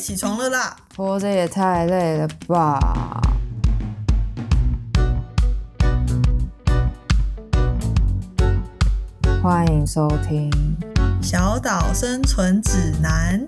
起床了啦！活着也太累了吧！欢迎收听《小岛生存指南》。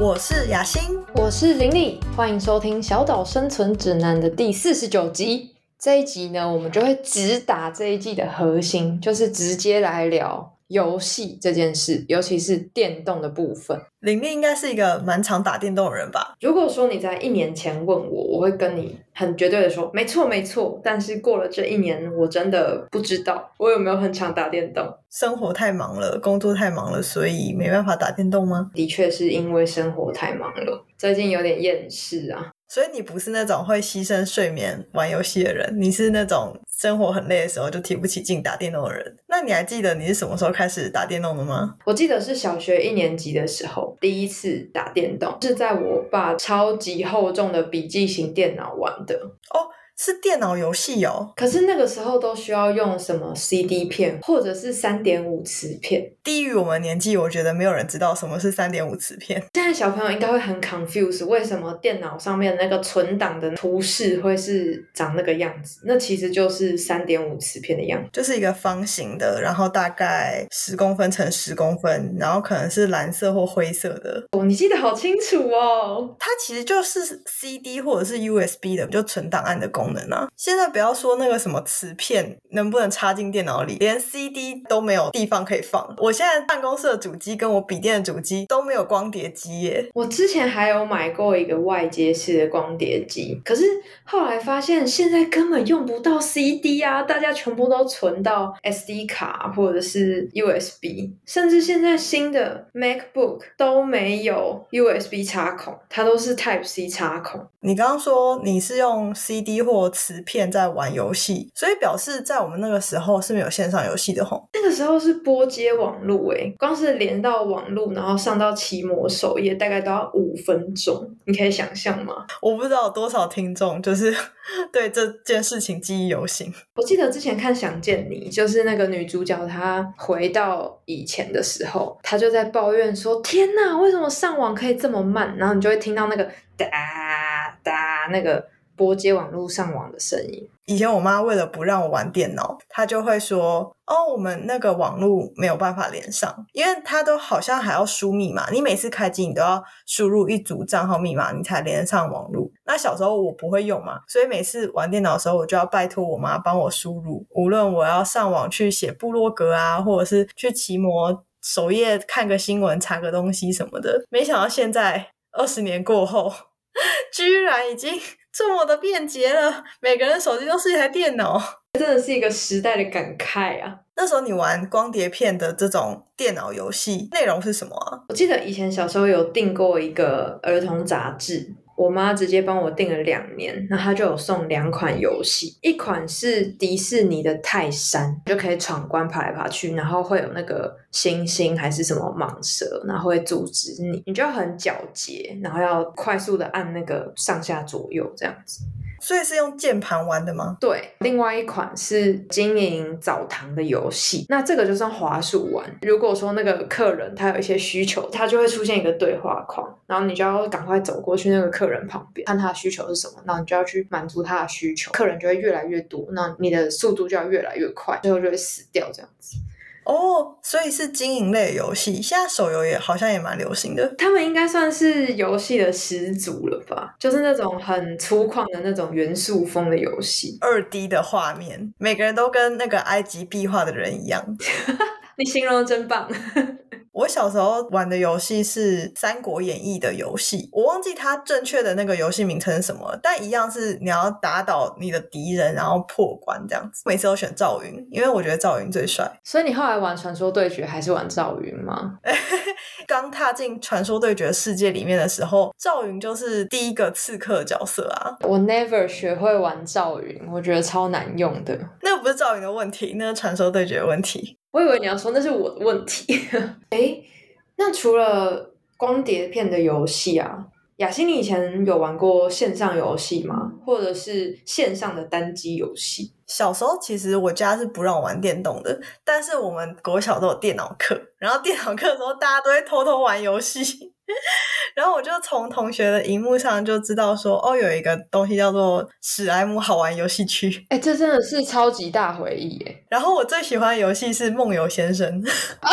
我是雅欣，我是玲玲，欢迎收听《小岛生存指南》的第四十九集。这一集呢，我们就会直打这一季的核心，就是直接来聊游戏这件事，尤其是电动的部分。玲玲应该是一个蛮常打电动的人吧？如果说你在一年前问我，我会跟你很绝对的说，没错没错。但是过了这一年，我真的不知道我有没有很常打电动。生活太忙了，工作太忙了，所以没办法打电动吗？的确是因为生活太忙了，最近有点厌世啊。所以你不是那种会牺牲睡眠玩游戏的人，你是那种生活很累的时候就提不起劲打电动的人。那你还记得你是什么时候开始打电动的吗？我记得是小学一年级的时候，第一次打电动是在我爸超级厚重的笔记型电脑玩的。哦。是电脑游戏哦，可是那个时候都需要用什么 CD 片或者是三点五磁片。低于我们年纪，我觉得没有人知道什么是三点五磁片。现在小朋友应该会很 confused，为什么电脑上面那个存档的图示会是长那个样子？那其实就是三点五磁片的样子，就是一个方形的，然后大概十公分乘十公分，然后可能是蓝色或灰色的。哦，你记得好清楚哦。它其实就是 CD 或者是 USB 的，就存档案的功。能啊！现在不要说那个什么磁片能不能插进电脑里，连 CD 都没有地方可以放。我现在办公室的主机跟我笔电的主机都没有光碟机耶。我之前还有买过一个外接式的光碟机，可是后来发现现在根本用不到 CD 啊，大家全部都存到 SD 卡或者是 USB，甚至现在新的 MacBook 都没有 USB 插孔，它都是 Type C 插孔。你刚刚说你是用 CD 或磁片在玩游戏，所以表示在我们那个时候是没有线上游戏的吼。那个时候是拨接网路，诶，光是连到网路，然后上到奇摩首页，大概都要五分钟。你可以想象吗？我不知道有多少听众就是 对这件事情记忆犹新。我记得之前看《想见你》，就是那个女主角她回到以前的时候，她就在抱怨说：“天呐，为什么上网可以这么慢？”然后你就会听到那个哒哒那个。拨接网络上网的声音。以前我妈为了不让我玩电脑，她就会说：“哦，我们那个网络没有办法连上，因为她都好像还要输密码。你每次开机，你都要输入一组账号密码，你才连上网络。那小时候我不会用嘛，所以每次玩电脑的时候，我就要拜托我妈帮我输入。无论我要上网去写部落格啊，或者是去奇摩首页看个新闻、查个东西什么的，没想到现在二十年过后，居然已经。这么的便捷了，每个人手机都是一台电脑，真的是一个时代的感慨啊！那时候你玩光碟片的这种电脑游戏，内容是什么啊？我记得以前小时候有订过一个儿童杂志。我妈直接帮我订了两年，那她就有送两款游戏，一款是迪士尼的泰山，就可以闯关爬来爬去，然后会有那个星星还是什么蟒蛇，然后会阻止你，你就很狡捷，然后要快速的按那个上下左右这样子。所以是用键盘玩的吗？对，另外一款是经营澡堂的游戏，那这个就算滑鼠玩。如果说那个客人他有一些需求，他就会出现一个对话框，然后你就要赶快走过去那个客人旁边，看他的需求是什么，然后你就要去满足他的需求，客人就会越来越多，那你的速度就要越来越快，最后就会死掉这样子。哦，所以是经营类游戏，现在手游也好像也蛮流行的。他们应该算是游戏的始祖了吧？就是那种很粗犷的那种元素风的游戏，二 D 的画面，每个人都跟那个埃及壁画的人一样。你形容的真棒。我小时候玩的游戏是《三国演义》的游戏，我忘记它正确的那个游戏名称是什么，但一样是你要打倒你的敌人，然后破关这样子。每次都选赵云，因为我觉得赵云最帅。所以你后来玩传说对决还是玩赵云吗？刚踏进传说对决世界里面的时候，赵云就是第一个刺客角色啊。我 never 学会玩赵云，我觉得超难用的。那个不是赵云的问题，那是传说对决的问题。我以为你要说那是我的问题。哎，那除了光碟片的游戏啊，雅欣，你以前有玩过线上游戏吗？或者是线上的单机游戏？小时候其实我家是不让我玩电动的，但是我们国小都有电脑课，然后电脑课的时候大家都会偷偷玩游戏，然后我就从同学的荧幕上就知道说，哦，有一个东西叫做史莱姆好玩游戏区，哎，这真的是超级大回忆耶。然后我最喜欢的游戏是梦游先生，哦，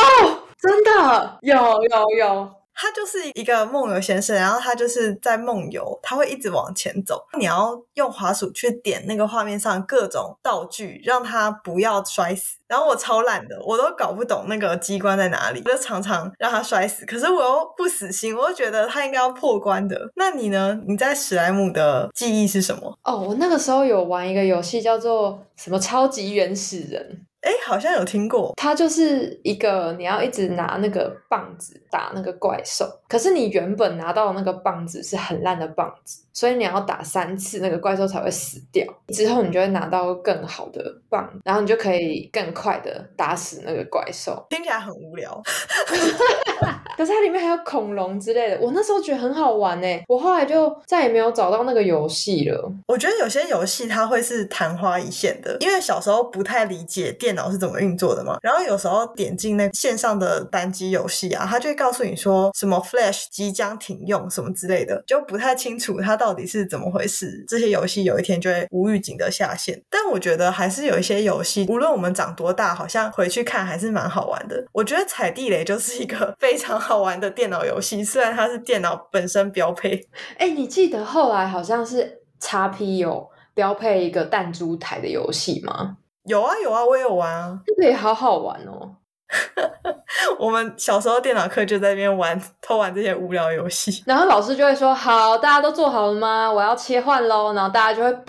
真的有有有。他就是一个梦游先生，然后他就是在梦游，他会一直往前走。你要用滑鼠去点那个画面上各种道具，让他不要摔死。然后我超懒的，我都搞不懂那个机关在哪里，就常常让他摔死。可是我又不死心，我又觉得他应该要破关的。那你呢？你在史莱姆的记忆是什么？哦，我那个时候有玩一个游戏，叫做什么超级原始人。哎，好像有听过。它就是一个你要一直拿那个棒子打那个怪兽，可是你原本拿到那个棒子是很烂的棒子，所以你要打三次那个怪兽才会死掉。之后你就会拿到更好的棒，然后你就可以更快的打死那个怪兽。听起来很无聊，可是它里面还有恐龙之类的。我那时候觉得很好玩呢，我后来就再也没有找到那个游戏了。我觉得有些游戏它会是昙花一现的，因为小时候不太理解电。脑是怎么运作的嘛？然后有时候点进那线上的单机游戏啊，它就会告诉你说什么 Flash 即将停用什么之类的，就不太清楚它到底是怎么回事。这些游戏有一天就会无预警的下线。但我觉得还是有一些游戏，无论我们长多大，好像回去看还是蛮好玩的。我觉得踩地雷就是一个 非常好玩的电脑游戏，虽然它是电脑本身标配。哎，你记得后来好像是 x P 有标配一个弹珠台的游戏吗？有啊有啊，我也有玩啊，这个也好好玩哦。我们小时候电脑课就在那边玩偷玩这些无聊游戏，然后老师就会说：“好，大家都做好了吗？我要切换喽。”然后大家就会不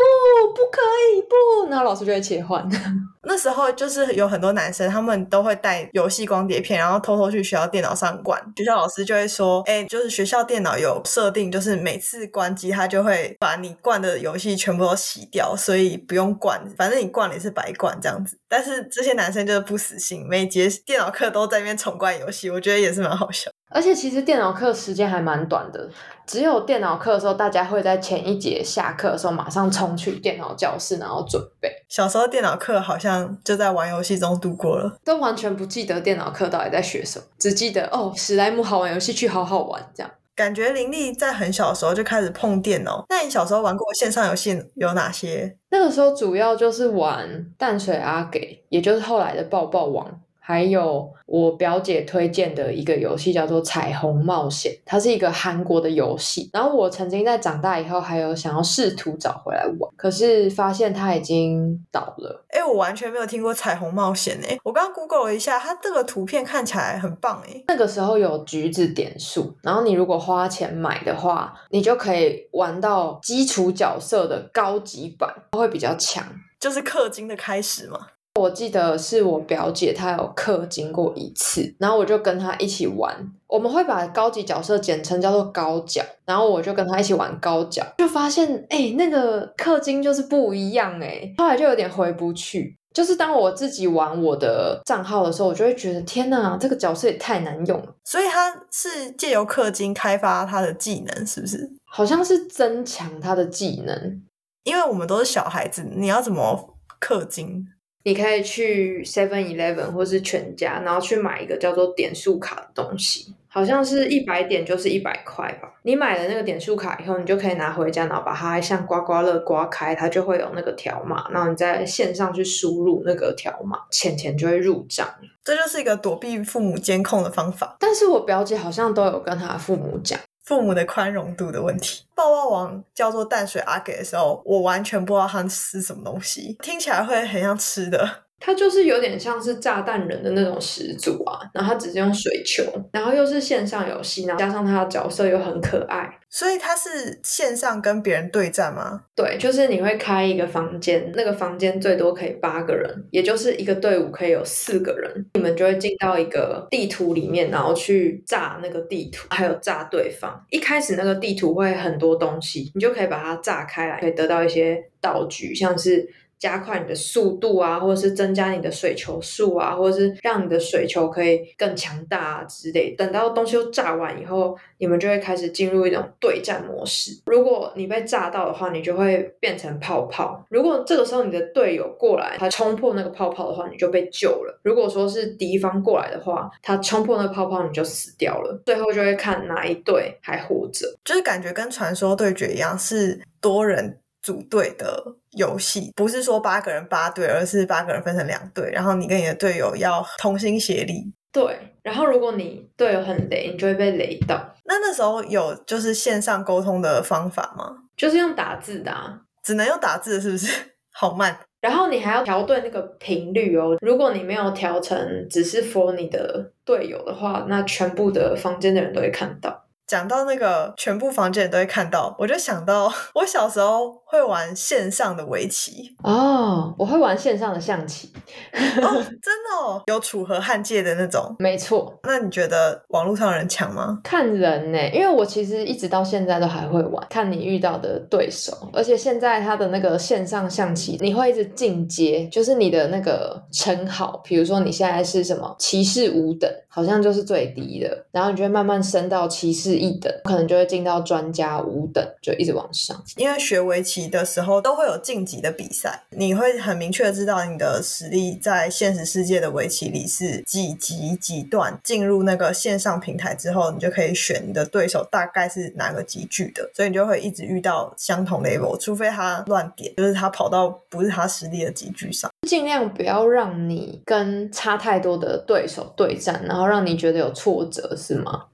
不可以不，然后老师就会切换。那时候就是有很多男生，他们都会带游戏光碟片，然后偷偷去学校电脑上灌。学校老师就会说：“哎，就是学校电脑有设定，就是每次关机，他就会把你灌的游戏全部都洗掉，所以不用灌，反正你灌了也是白灌这样子。”但是这些男生就是不死心，每节电脑课都在那边重灌游戏，我觉得也是蛮好笑。而且其实电脑课时间还蛮短的，只有电脑课的时候，大家会在前一节下课的时候马上冲去电脑教室，然后准备。小时候电脑课好像就在玩游戏中度过了，都完全不记得电脑课到底在学什么，只记得哦，史莱姆好玩游戏区好好玩这样。感觉林立在很小的时候就开始碰电脑。那你小时候玩过线上游戏有哪些？那个时候主要就是玩淡水阿给，也就是后来的抱抱王。还有我表姐推荐的一个游戏叫做《彩虹冒险》，它是一个韩国的游戏。然后我曾经在长大以后还有想要试图找回来玩，可是发现它已经倒了。哎，我完全没有听过《彩虹冒险》哎，我刚刚 Google 了一下，它这个图片看起来很棒哎。那个时候有橘子点数，然后你如果花钱买的话，你就可以玩到基础角色的高级版，会比较强，就是氪金的开始嘛。我记得是我表姐，她有氪金过一次，然后我就跟她一起玩。我们会把高级角色简称叫做高角，然后我就跟她一起玩高角，就发现哎，那个氪金就是不一样哎。后来就有点回不去，就是当我自己玩我的账号的时候，我就会觉得天哪，这个角色也太难用了。所以他是借由氪金开发他的技能，是不是？好像是增强他的技能，因为我们都是小孩子，你要怎么氪金？你可以去 Seven Eleven 或是全家，然后去买一个叫做点数卡的东西，好像是一百点就是一百块吧。你买了那个点数卡以后，你就可以拿回家，然后把它像刮刮乐刮开，它就会有那个条码，然后你在线上去输入那个条码，钱钱就会入账。这就是一个躲避父母监控的方法。但是我表姐好像都有跟她父母讲。父母的宽容度的问题。抱抱王叫做淡水阿给的时候，我完全不知道它是什么东西，听起来会很像吃的。它就是有点像是炸弹人的那种始祖啊，然后它只是用水球，然后又是线上游戏，然后加上它的角色又很可爱，所以它是线上跟别人对战吗？对，就是你会开一个房间，那个房间最多可以八个人，也就是一个队伍可以有四个人，你们就会进到一个地图里面，然后去炸那个地图，还有炸对方。一开始那个地图会很多东西，你就可以把它炸开来，可以得到一些道具，像是。加快你的速度啊，或者是增加你的水球数啊，或者是让你的水球可以更强大啊之类。等到东西都炸完以后，你们就会开始进入一种对战模式。如果你被炸到的话，你就会变成泡泡。如果这个时候你的队友过来，他冲破那个泡泡的话，你就被救了。如果说是敌方过来的话，他冲破那个泡泡，你就死掉了。最后就会看哪一队还活着。就是感觉跟传说对决一样，是多人组队的游戏，不是说八个人八队，而是八个人分成两队，然后你跟你的队友要同心协力。对，然后如果你队友很雷，你就会被雷到。那那时候有就是线上沟通的方法吗？就是用打字的、啊，只能用打字，是不是？好慢。然后你还要调对那个频率哦。如果你没有调成只是 for 你的队友的话，那全部的房间的人都会看到。讲到那个全部房间人都会看到，我就想到我小时候会玩线上的围棋哦，我会玩线上的象棋。哦，真的哦，有楚河汉界的那种。没错，那你觉得网络上的人强吗？看人呢、因为我其实一直到现在都还会玩，看你遇到的对手，而且现在他的那个线上象棋，你会一直进阶，就是你的那个称号，比如说你现在是什么骑士五等，好像就是最低的，然后你就会慢慢升到骑士一等，可能就会进到专家五等，就一直往上。因为学围棋的时候都会有晋级的比赛，你会很明确的知道你的实力在现实世界的围棋里是几级几段。进入那个线上平台之后，你就可以选你的对手大概是哪个级距的，所以你就会一直遇到相同 level，除非他乱点，就是他跑到不是他实力的级距上。尽量不要让你跟差太多的对手对战，然后让你觉得有挫折，是吗？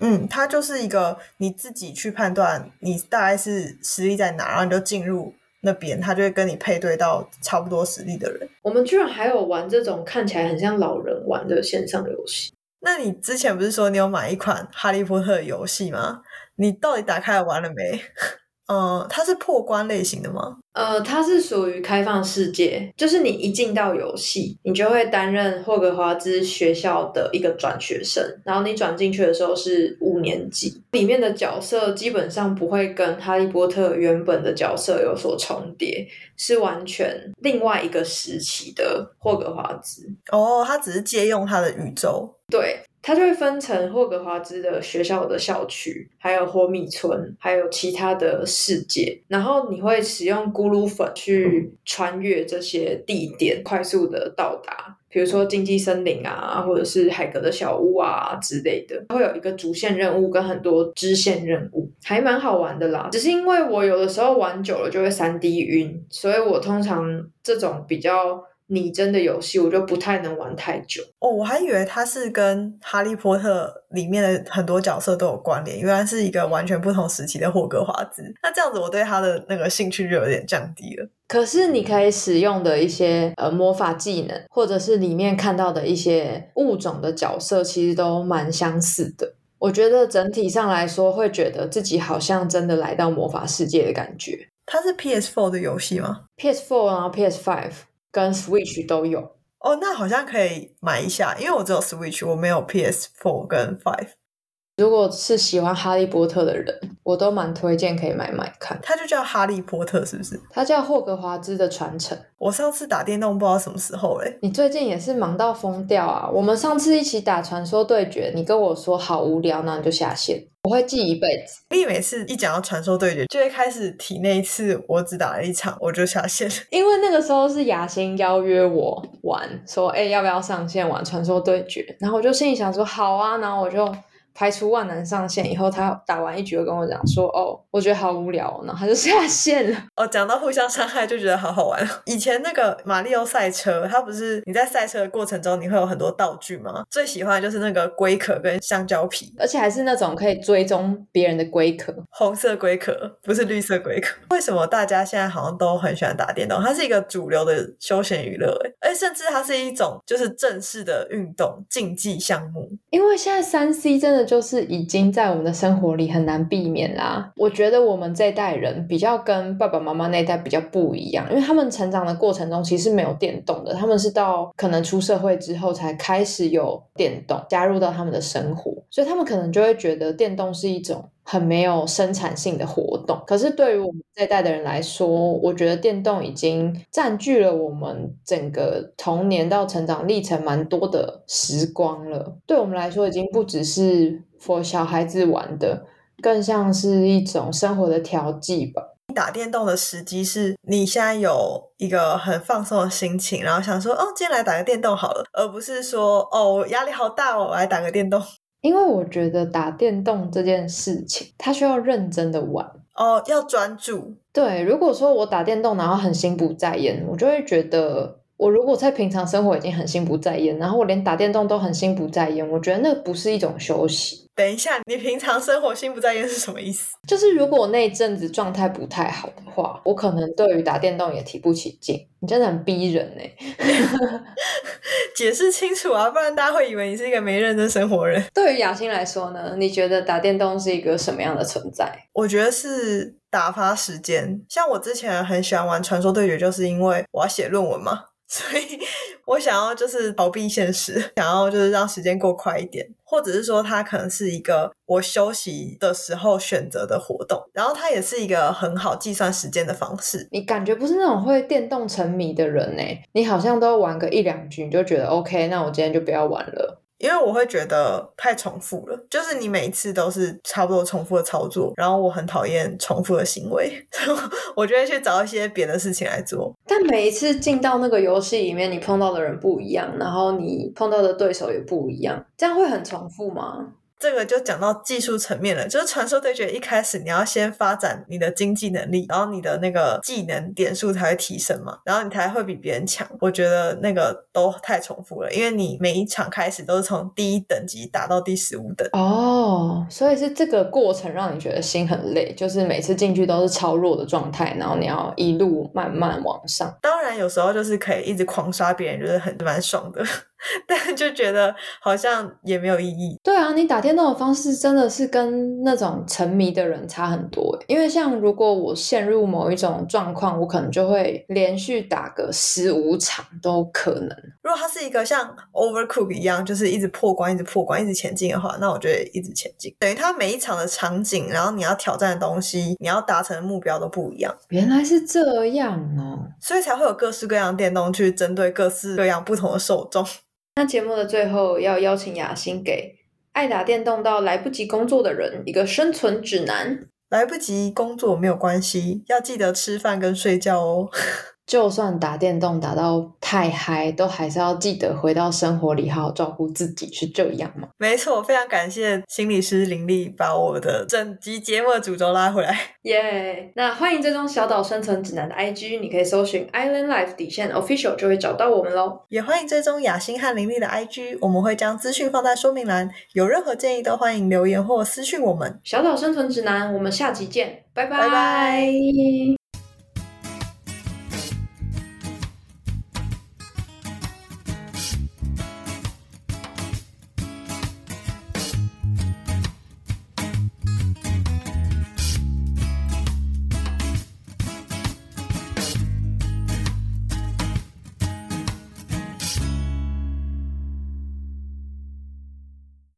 嗯，它就是一个你自己去判断你大概是实力在哪，然后你就进入那边，他就会跟你配对到差不多实力的人。我们居然还有玩这种看起来很像老人玩的线上游戏。那你之前不是说你有买一款哈利波特游戏吗？你到底打开来玩了没？嗯，它是破关类型的吗？呃，它是属于开放世界，就是你一进到游戏，你就会担任霍格华兹学校的一个转学生，然后你转进去的时候是五年级，里面的角色基本上不会跟哈利波特原本的角色有所重叠，是完全另外一个时期的霍格华兹。哦，它只是借用它的宇宙。对，它就会分成霍格华兹的学校的校区，还有霍米村，还有其他的世界。然后你会使用咕噜粉去穿越这些地点，快速的到达，比如说禁忌森林啊，或者是海格的小屋啊之类的。会有一个主线任务跟很多支线任务，还蛮好玩的啦。只是因为我有的时候玩久了就会三 D 晕，所以我通常这种比较。拟真的游戏我就不太能玩太久哦，我还以为它是跟《哈利波特》里面的很多角色都有关联，原来是一个完全不同时期的霍格华兹。那这样子，我对他的那个兴趣就有点降低了。可是你可以使用的一些呃魔法技能，或者是里面看到的一些物种的角色，其实都蛮相似的。我觉得整体上来说，会觉得自己好像真的来到魔法世界的感觉。它是 PS4 的游戏吗？PS4 然后 PS5 跟 Switch 都有。哦，那好像可以买一下，因为我只有 Switch，我没有 PS Four 跟 Five。如果是喜欢哈利波特的人，我都蛮推荐可以买买看。它就叫哈利波特，是不是？它叫霍格华兹的传承。我上次打电动不知道什么时候嘞。你最近也是忙到疯掉啊！我们上次一起打传说对决，你跟我说好无聊，那你就下线。我会记一辈子。你每次一讲到传说对决，就会开始提那一次我只打了一场，我就下线。因为那个时候是雅欣邀约我玩，说哎、要不要上线玩传说对决？然后我就心里想说好啊，然后我就。排除万难上线以后，他打完一局就跟我讲说：“哦，我觉得好无聊、哦。”然后他就下线了。哦，讲到互相伤害，就觉得好好玩。以前那个马里奥赛车，它不是你在赛车的过程中，你会有很多道具吗？最喜欢的就是那个龟壳跟香蕉皮，而且还是那种可以追踪别人的龟壳，红色龟壳，不是绿色龟壳。为什么大家现在好像都很喜欢打电动？它是一个主流的休闲娱乐，哎，甚至它是一种就是正式的运动竞技项目。因为现在三 C 真的。就是已经在我们的生活里很难避免啦。我觉得我们这一代人比较跟爸爸妈妈那一代比较不一样，因为他们成长的过程中其实没有电动的，他们是到可能出社会之后才开始有电动加入到他们的生活，所以他们可能就会觉得电动是一种很没有生产性的活动。可是对于我们这一代的人来说，我觉得电动已经占据了我们整个童年到成长历程蛮多的时光了。对我们来说，已经不只是 for 小孩子玩的，更像是一种生活的调剂吧。打电动的时机是你现在有一个很放松的心情，然后想说哦，今天来打个电动好了，而不是说哦，压力好大哦，我来打个电动。因为我觉得打电动这件事情，它需要认真的玩。哦，要专注。对，如果说我打电动，然后很心不在焉，我就会觉得，我如果在平常生活已经很心不在焉，然后我连打电动都很心不在焉，我觉得那不是一种休息。等一下，你平常生活心不在焉是什么意思？就是如果那一阵子状态不太好的话，我可能对于打电动也提不起劲。你真的很逼人呢、解释清楚啊，不然大家会以为你是一个没认真生活人。对于雅欣来说呢，你觉得打电动是一个什么样的存在？我觉得是打发时间。像我之前很喜欢玩传说对决，就是因为我要写论文嘛，所以 我想要就是逃避现实，想要就是让时间过快一点，或者是说它可能是一个我休息的时候选择的活动，然后它也是一个很好计算时间的方式。你感觉不是那种会电动沉迷的人呢、你好像都玩个一两局，你就觉得 OK，那我今天就不要玩了。因为我会觉得太重复了，就是你每一次都是差不多重复的操作，然后我很讨厌重复的行为，所以我就会去找一些别的事情来做。但每一次进到那个游戏里面，你碰到的人不一样，然后你碰到的对手也不一样，这样会很重复吗？这个就讲到技术层面了，就是传说对决一开始你要先发展你的经济能力，然后你的那个技能点数才会提升嘛，然后你才会比别人强。我觉得那个都太重复了，因为你每一场开始都是从第一等级打到第十五等。哦，所以是这个过程让你觉得心很累，就是每次进去都是超弱的状态，然后你要一路慢慢往上。当然有时候就是可以一直狂刷别人，就是很蛮爽的，但就觉得好像也没有意义。对啊，你打电动的方式真的是跟那种沉迷的人差很多欸。因为像如果我陷入某一种状况，我可能就会连续打个十五场都可能。如果它是一个像 Overcook 一样，就是一直破关、一直破关、一直前进的话，那我就会一直前进。等于它每一场的场景，然后你要挑战的东西，你要达成的目标都不一样，原来是这样哦。所以才会有各式各样的电动去针对各式各样不同的受众。那节目的最后要邀请雅欣给爱打电动到来不及工作的人一个生存指南。来不及工作没有关系，要记得吃饭跟睡觉哦。就算打电动打到太嗨，都还是要记得回到生活里好好照顾自己，是这样吗？没错，非常感谢心理师林丽把我的整集节目的主轴拉回来。耶那欢迎追踪小岛生存指南的 IG，你可以搜寻 Island Life 底线 Official 就会找到我们喽。也欢迎追踪雅欣和林丽的 IG，我们会将资讯放在说明栏，有任何建议都欢迎留言或私讯我们。小岛生存指南，我们下集见，拜拜拜拜